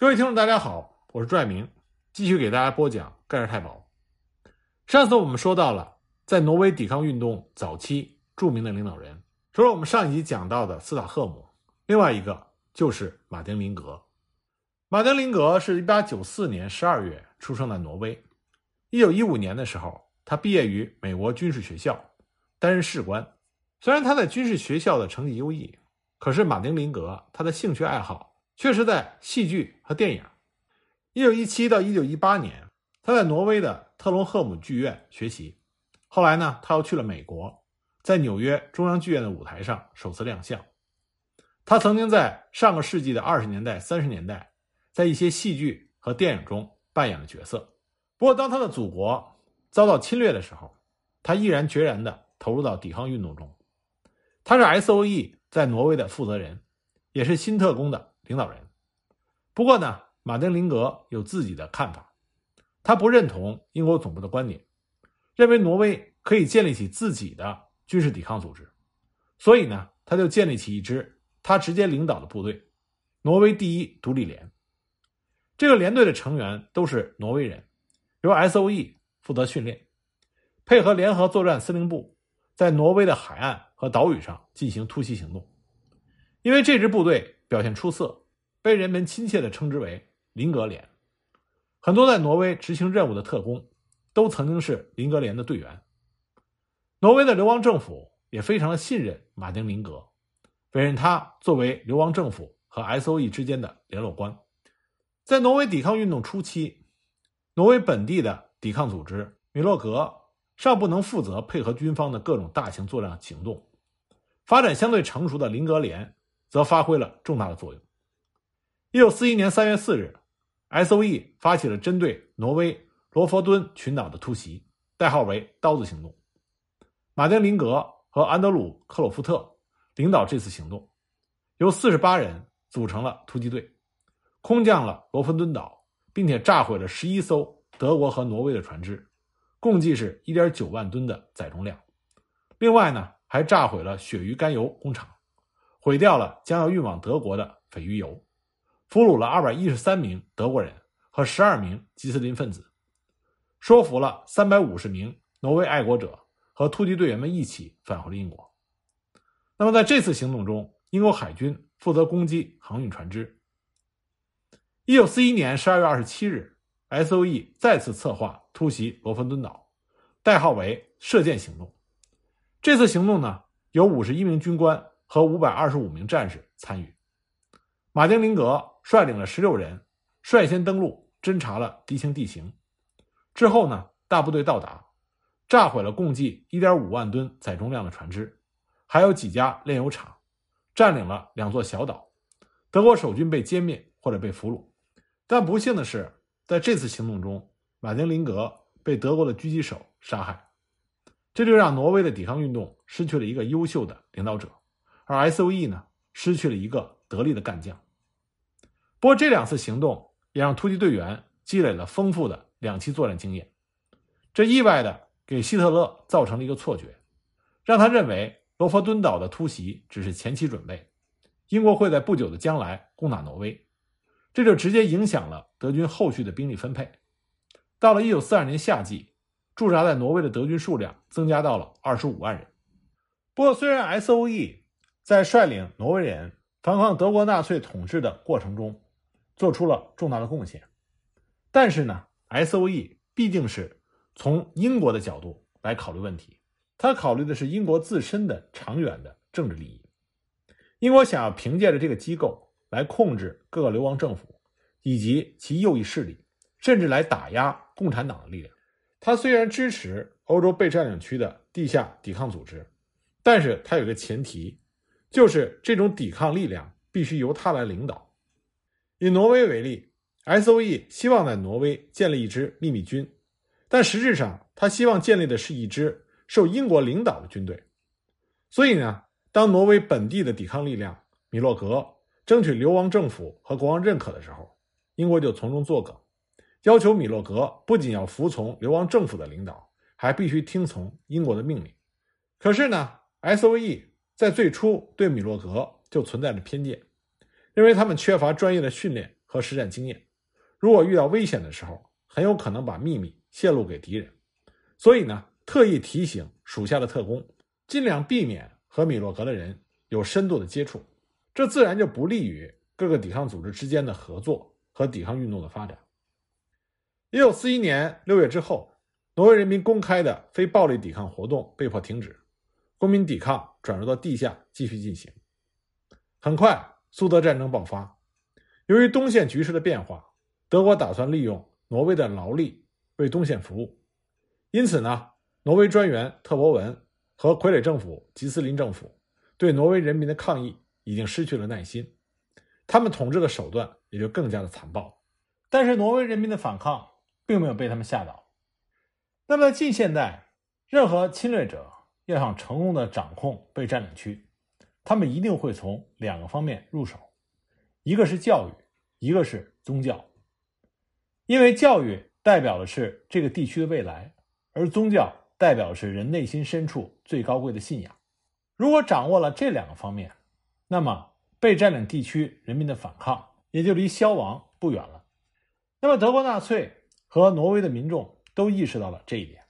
各位听众，大家好，我是朱爱明，继续给大家播讲盖世太保。上次我们说到了，在挪威抵抗运动早期著名的领导人，除了我们上一集讲到的斯塔赫姆，另外一个就是马丁·林格。马丁·林格是一八九四年十二月出生在挪威。一九一五年的时候，他毕业于美国军事学校，担任士官。虽然他在军事学校的成绩优异，可是马丁·林格他的兴趣爱好。却是在戏剧和电影。一九一七到一九一八年，他在挪威的特隆赫姆剧院学习。后来呢，他又去了美国，在纽约中央剧院的舞台上首次亮相。他曾经在上个世纪的二十年代、三十年代，在一些戏剧和电影中扮演了角色。不过，当他的祖国遭到侵略的时候，他毅然决然地投入到抵抗运动中。他是 S.O.E 在挪威的负责人，也是新特工的。领导人，不过呢，马丁·林格有自己的看法，他不认同英国总部的观点，认为挪威可以建立起自己的军事抵抗组织，所以呢，他就建立起一支他直接领导的部队——挪威第一独立连。这个连队的成员都是挪威人，由 S.O.E 负责训练，配合联合作战司令部，在挪威的海岸和岛屿上进行突袭行动。因为这支部队。表现出色，被人们亲切地称之为“林格连”。很多在挪威执行任务的特工都曾经是林格连的队员。挪威的流亡政府也非常的信任马丁·林格，委任他作为流亡政府和 S.O.E 之间的联络官。在挪威抵抗运动初期，挪威本地的抵抗组织米洛格尚不能负责配合军方的各种大型作战行动，发展相对成熟的林格连。则发挥了重大的作用。一九四一年三月四日，S.O.E 发起了针对挪威罗佛敦群岛的突袭，代号为“刀子行动”。马丁·林格和安德鲁·克洛夫特领导这次行动，由四十八人组成了突击队，空降了罗佛敦岛，并且炸毁了十一艘德国和挪威的船只，共计是一点九万吨的载重量。另外呢，还炸毁了鳕鱼甘油工厂。毁掉了将要运往德国的鲱鱼油，俘虏了二百一十三名德国人和十二名吉斯林分子，说服了三百五十名挪威爱国者和突击队员们一起返回了英国。那么在这次行动中，英国海军负责攻击航运船只。一九四一年十二月二十七日，S.O.E 再次策划突袭罗芬敦岛，代号为“射箭行动”。这次行动呢，有五十一名军官。和五百二十五名战士参与，马丁·林格率领了十六人，率先登陆侦察了敌情地形。之后呢，大部队到达，炸毁了共计一点五万吨载重量的船只，还有几家炼油厂，占领了两座小岛。德国守军被歼灭或者被俘虏。但不幸的是，在这次行动中，马丁·林格被德国的狙击手杀害，这就让挪威的抵抗运动失去了一个优秀的领导者。而 S.O.E 呢，失去了一个得力的干将。不过这两次行动也让突击队员积累了丰富的两栖作战经验，这意外的给希特勒造成了一个错觉，让他认为罗佛敦岛的突袭只是前期准备，英国会在不久的将来攻打挪威，这就直接影响了德军后续的兵力分配。到了1942年夏季，驻扎在挪威的德军数量增加到了25万人。不过虽然 S.O.E 在率领挪威人反抗德国纳粹统治的过程中，做出了重大的贡献。但是呢，S.O.E 毕竟是从英国的角度来考虑问题，他考虑的是英国自身的长远的政治利益。英国想要凭借着这个机构来控制各个流亡政府以及其右翼势力，甚至来打压共产党的力量。他虽然支持欧洲被占领区的地下抵抗组织，但是他有个前提。就是这种抵抗力量必须由他来领导。以挪威为例，S.O.E 希望在挪威建立一支秘密军，但实质上他希望建立的是一支受英国领导的军队。所以呢，当挪威本地的抵抗力量米洛格争取流亡政府和国王认可的时候，英国就从中作梗，要求米洛格不仅要服从流亡政府的领导，还必须听从英国的命令。可是呢，S.O.E。在最初对米洛格就存在着偏见，因为他们缺乏专业的训练和实战经验，如果遇到危险的时候，很有可能把秘密泄露给敌人。所以呢，特意提醒属下的特工，尽量避免和米洛格的人有深度的接触，这自然就不利于各个抵抗组织之间的合作和抵抗运动的发展。一九四一年六月之后，挪威人民公开的非暴力抵抗活动被迫停止，公民抵抗转入到地下继续进行。很快，苏德战争爆发。由于东线局势的变化，德国打算利用挪威的劳力为东线服务，因此呢，挪威专员特博文和傀儡政府吉斯林政府对挪威人民的抗议已经失去了耐心，他们统治的手段也就更加的残暴。但是，挪威人民的反抗。并没有被他们吓倒。那么，在近现代，任何侵略者要想成功的掌控被占领区，他们一定会从两个方面入手，一个是教育，一个是宗教。因为教育代表的是这个地区的未来，而宗教代表的是人内心深处最高贵的信仰。如果掌握了这两个方面，那么被占领地区人民的反抗也就离消亡不远了。那么，德国纳粹。和挪威的民众都意识到了这一点，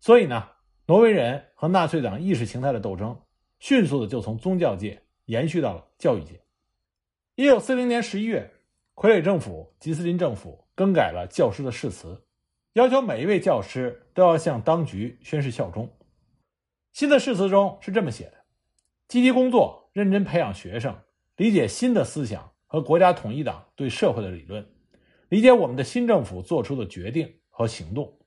所以呢，挪威人和纳粹党意识形态的斗争迅速的就从宗教界延续到了教育界。一九四零年十一月，傀儡政府吉斯林政府更改了教师的誓词，要求每一位教师都要向当局宣誓效忠。新的誓词中是这么写的：积极工作，认真培养学生，理解新的思想和国家统一党对社会的理论。理解我们的新政府做出的决定和行动，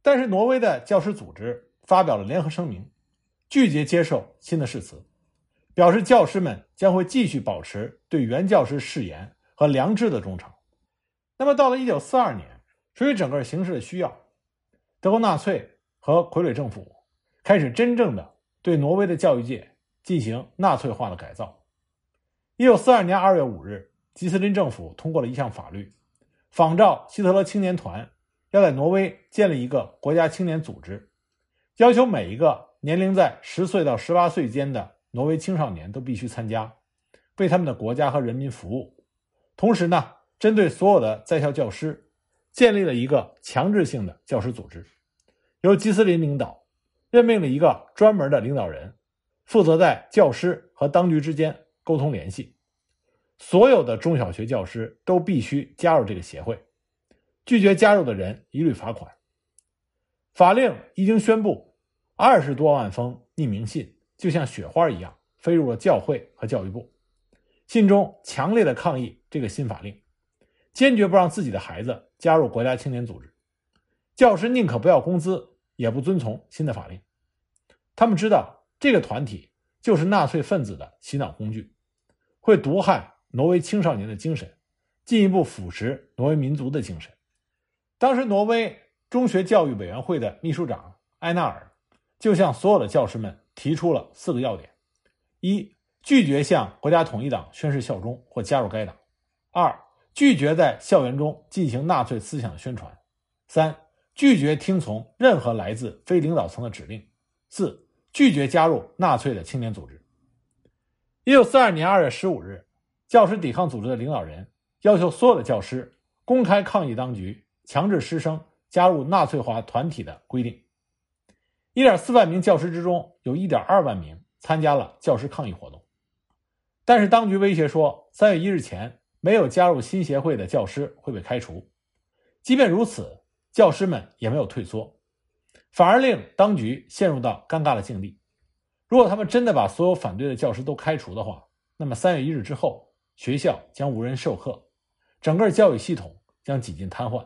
但是挪威的教师组织发表了联合声明，拒绝接受新的誓词，表示教师们将会继续保持对原教师誓言和良知的忠诚。那么，到了1942年，出于整个形势的需要，德国纳粹和傀儡政府开始真正的对挪威的教育界进行纳粹化的改造。1942年2月5日，吉斯林政府通过了一项法律。仿照希特勒青年团，要在挪威建立一个国家青年组织，要求每一个年龄在十岁到十八岁间的挪威青少年都必须参加，为他们的国家和人民服务。同时呢，针对所有的在校教师，建立了一个强制性的教师组织，由吉斯林领导，任命了一个专门的领导人，负责在教师和当局之间沟通联系。所有的中小学教师都必须加入这个协会，拒绝加入的人一律罚款。法令一经宣布，二十多万封匿名信就像雪花一样飞入了教会和教育部，信中强烈的抗议这个新法令，坚决不让自己的孩子加入国家青年组织。教师宁可不要工资，也不遵从新的法令。他们知道这个团体就是纳粹分子的洗脑工具，会毒害。挪威青少年的精神，进一步腐蚀挪威民族的精神。当时，挪威中学教育委员会的秘书长埃纳尔就向所有的教师们提出了四个要点：一、拒绝向国家统一党宣誓效忠或加入该党；二、拒绝在校园中进行纳粹思想的宣传；三、拒绝听从任何来自非领导层的指令；四、拒绝加入纳粹的青年组织。一九四二年二月十五日。教师抵抗组织的领导人要求所有的教师公开抗议当局强制师生加入纳粹化团体的规定。一点四万名教师之中，有一点二万名参加了教师抗议活动。但是当局威胁说，三月一日前没有加入新协会的教师会被开除。即便如此，教师们也没有退缩，反而令当局陷入到尴尬的境地。如果他们真的把所有反对的教师都开除的话，那么三月一日之后。学校将无人授课，整个教育系统将几近瘫痪。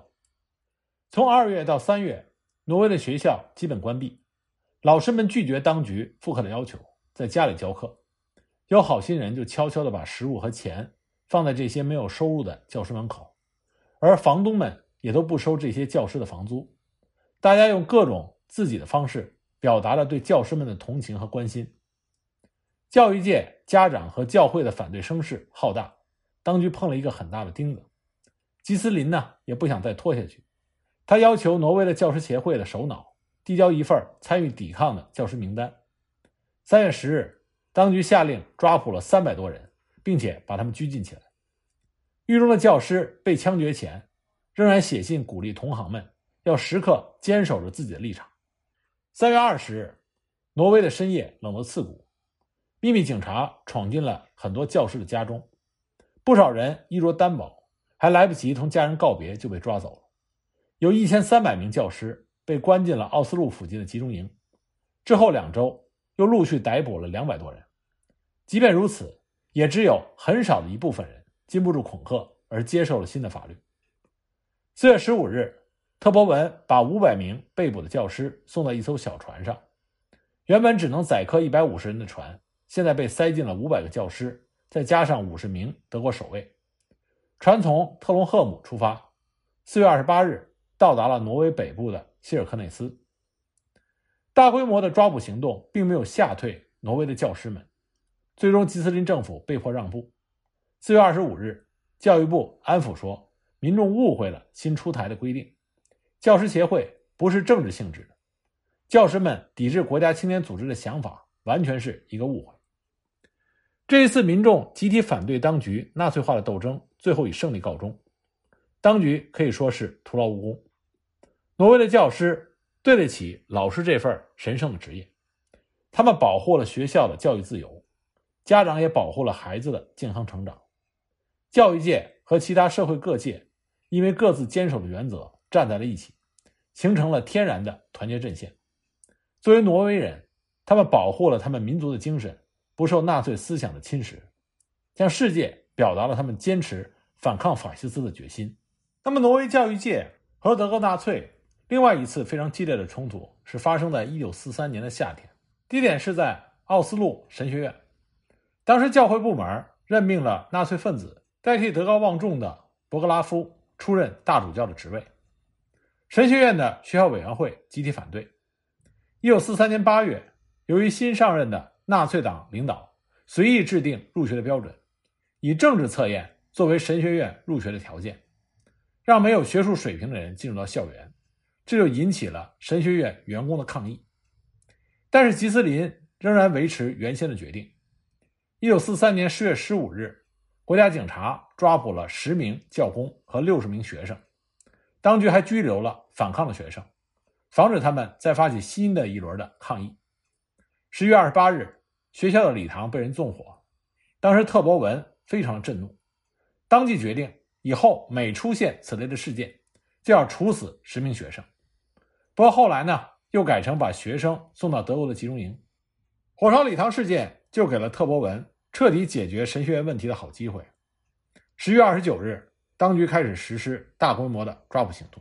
从二月到三月，挪威的学校基本关闭，老师们拒绝当局复课的要求，在家里教课。有好心人就悄悄地把食物和钱放在这些没有收入的教师门口，而房东们也都不收这些教师的房租。大家用各种自己的方式表达了对教师们的同情和关心。教育界、家长和教会的反对声势浩大，当局碰了一个很大的钉子。吉斯林呢也不想再拖下去，他要求挪威的教师协会的首脑递交一份参与抵抗的教师名单。三月十日，当局下令抓捕了三百多人，并且把他们拘禁起来。狱中的教师被枪决前，仍然写信鼓励同行们要时刻坚守着自己的立场。三月二十日，挪威的深夜冷得刺骨，秘密警察闯进了很多教师的家中，不少人衣着单薄，还来不及同家人告别就被抓走了。有一千三百名教师被关进了奥斯陆附近的集中营，之后两周又陆续逮捕了两百多人。即便如此，也只有很少的一部分人禁不住恐吓而接受了新的法律。四月十五日。特博文把五百名被捕的教师送到一艘小船上，原本只能载客一百五十人的船，现在被塞进了五百个教师，再加上五十名德国守卫。船从特隆赫姆出发，四月二十八日到达了挪威北部的希尔克内斯。大规模的抓捕行动并没有吓退挪威的教师们，最终吉斯林政府被迫让步。四月二十五日，教育部安抚说，民众误会了新出台的规定。教师协会不是政治性质的，教师们抵制国家青年组织的想法完全是一个误会。这一次民众集体反对当局纳粹化的斗争最后以胜利告终，当局可以说是徒劳无功。挪威的教师对得起老师这份神圣的职业，他们保护了学校的教育自由，家长也保护了孩子的健康成长。教育界和其他社会各界因为各自坚守的原则。站在了一起，形成了天然的团结阵线。作为挪威人，他们保护了他们民族的精神不受纳粹思想的侵蚀，向世界表达了他们坚持反抗法西斯的决心。那么，挪威教育界和德国纳粹另外一次非常激烈的冲突是发生在1943年的夏天，地点是在奥斯陆神学院。当时教会部门任命了纳粹分子代替德高望重的博格拉夫出任大主教的职位。神学院的学校委员会集体反对。一九四三年八月，由于新上任的纳粹党领导随意制定入学的标准，以政治测验作为神学院入学的条件，让没有学术水平的人进入到校园，这就引起了神学院员工的抗议。但是吉斯林仍然维持原先的决定。一九四三年十月十五日，国家警察抓捕了十名教工和六十名学生。当局还拘留了反抗的学生，防止他们再发起新的一轮的抗议。十月二十八日，学校的礼堂被人纵火，当时特博文非常震怒，当即决定以后每出现此类的事件，就要处死十名学生。不过后来呢，又改成把学生送到德国的集中营。火烧礼堂事件就给了特博文彻底解决神学院问题的好机会。十月二十九日。当局开始实施大规模的抓捕行动。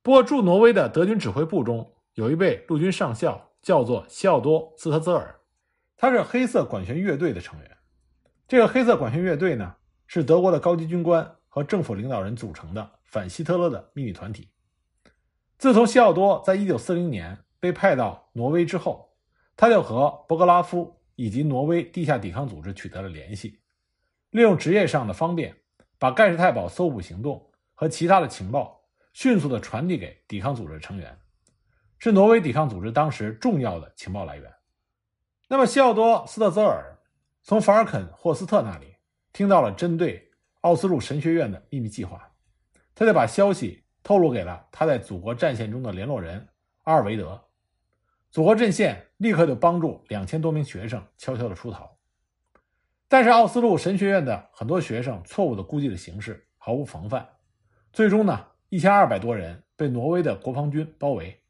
不过，驻挪威的德军指挥部中有一位陆军上校，叫做西奥多·斯特泽尔，他是黑色管弦乐队的成员。这个黑色管弦乐队呢，是德国的高级军官和政府领导人组成的反希特勒的秘密团体。自从西奥多在1940年被派到挪威之后，他就和博格拉夫以及挪威地下抵抗组织取得了联系，利用职业上的方便。把盖世太保搜捕行动和其他的情报迅速地传递给抵抗组织成员，是挪威抵抗组织当时重要的情报来源。那么，西奥多·斯特泽尔从法尔肯·霍斯特那里听到了针对奥斯陆神学院的秘密计划，他就把消息透露给了他在祖国战线中的联络人阿尔维德。祖国阵线立刻就帮助两千多名学生悄悄地出逃。但是奥斯陆神学院的很多学生错误地估计了形势，毫无防范，最终呢，一千二百多人被挪威的国防军包围，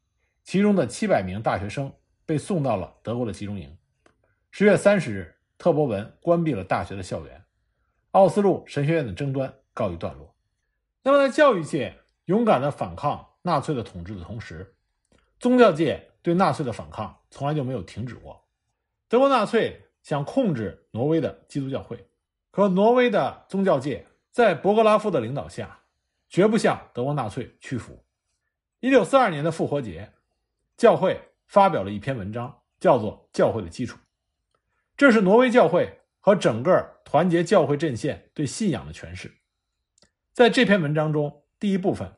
其中的七百名大学生被送到了德国的集中营。十月三十日，特博文关闭了大学的校园，奥斯陆神学院的争端告一段落。那么，在教育界勇敢地反抗纳粹的统治的同时，宗教界对纳粹的反抗从来就没有停止过。德国纳粹。想控制挪威的基督教会，可挪威的宗教界在博格拉夫的领导下，绝不向德国纳粹屈服。一九四二年的复活节，教会发表了一篇文章，叫做《教会的基础》，这是挪威教会和整个团结教会阵线对信仰的诠释。在这篇文章中，第一部分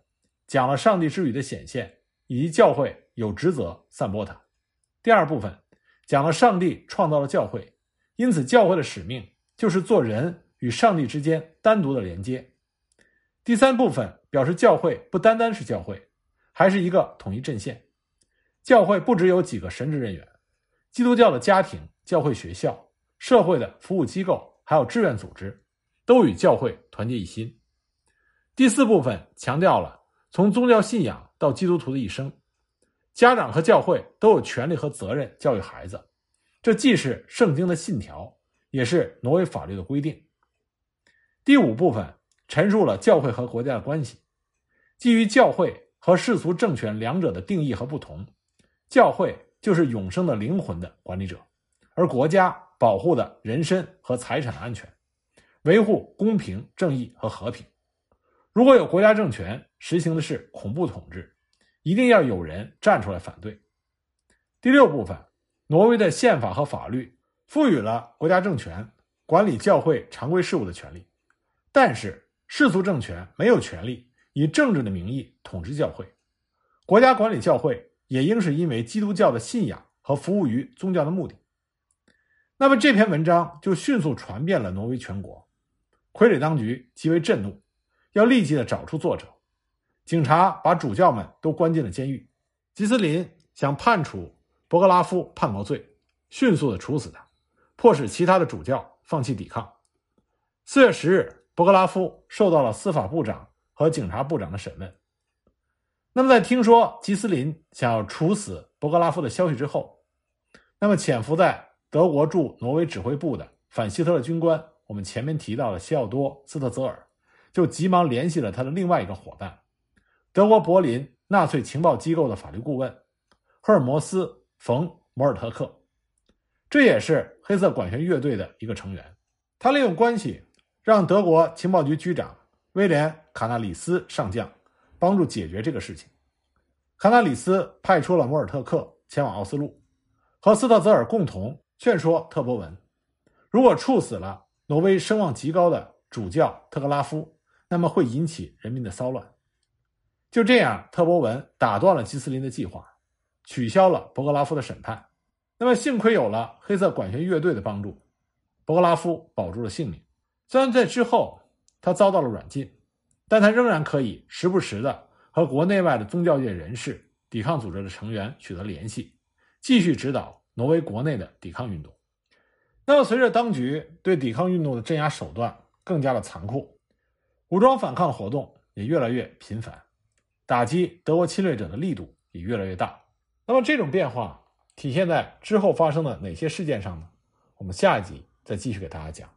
讲了上帝之语的显现，以及教会有职责散播它；第二部分讲了上帝创造了教会。因此，教会的使命就是做人与上帝之间单独的连接。第三部分表示教会不单单是教会，还是一个统一阵线。教会不只有几个神职人员，基督教的家庭、教会学校、社会的服务机构，还有志愿组织，都与教会团结一心。第四部分强调了从宗教信仰到基督徒的一生，家长和教会都有权利和责任教育孩子，这既是圣经的信条，也是挪威法律的规定。第五部分陈述了教会和国家的关系，基于教会和世俗政权两者的定义和不同。教会就是永生的灵魂的管理者，而国家保护的人身和财产的安全，维护公平正义和和平。如果有国家政权实行的是恐怖统治，一定要有人站出来反对。第六部分，挪威的宪法和法律赋予了国家政权管理教会常规事务的权利，但是世俗政权没有权利以政治的名义统治教会，国家管理教会。也应是因为基督教的信仰和服务于宗教的目的。那么这篇文章就迅速传遍了挪威全国，傀儡当局极为震怒，要立即的找出作者。警察把主教们都关进了监狱。吉斯林想判处博格拉夫叛国罪，迅速的处死他，迫使其他的主教放弃抵抗。四月十日，博格拉夫受到了司法部长和警察部长的审问。那么，在听说吉斯林想要处死博格拉夫的消息之后，那么潜伏在德国驻挪威指挥部的反希特勒军官，我们前面提到的西奥多·斯特泽尔，就急忙联系了他的另外一个伙伴，德国柏林纳粹情报机构的法律顾问赫尔摩斯·冯·摩尔特克，这也是黑色管弦乐队的一个成员。他利用关系，让德国情报局局长威廉·卡纳里斯上将。帮助解决这个事情，卡纳里斯派出了摩尔特克前往奥斯陆，和斯特泽尔共同劝说特博文，如果处死了挪威声望极高的主教特格拉夫，那么会引起人民的骚乱。就这样，特博文打断了基斯林的计划，取消了博格拉夫的审判。那么，幸亏有了黑色管弦乐队的帮助，博格拉夫保住了性命。虽然在之后他遭到了软禁。但他仍然可以时不时的和国内外的宗教界人士、抵抗组织的成员取得联系，继续指导挪威国内的抵抗运动。那么，随着当局对抵抗运动的镇压手段更加的残酷，武装反抗活动也越来越频繁，打击德国侵略者的力度也越来越大。那么，这种变化体现在之后发生的哪些事件上呢？我们下一集再继续给大家讲。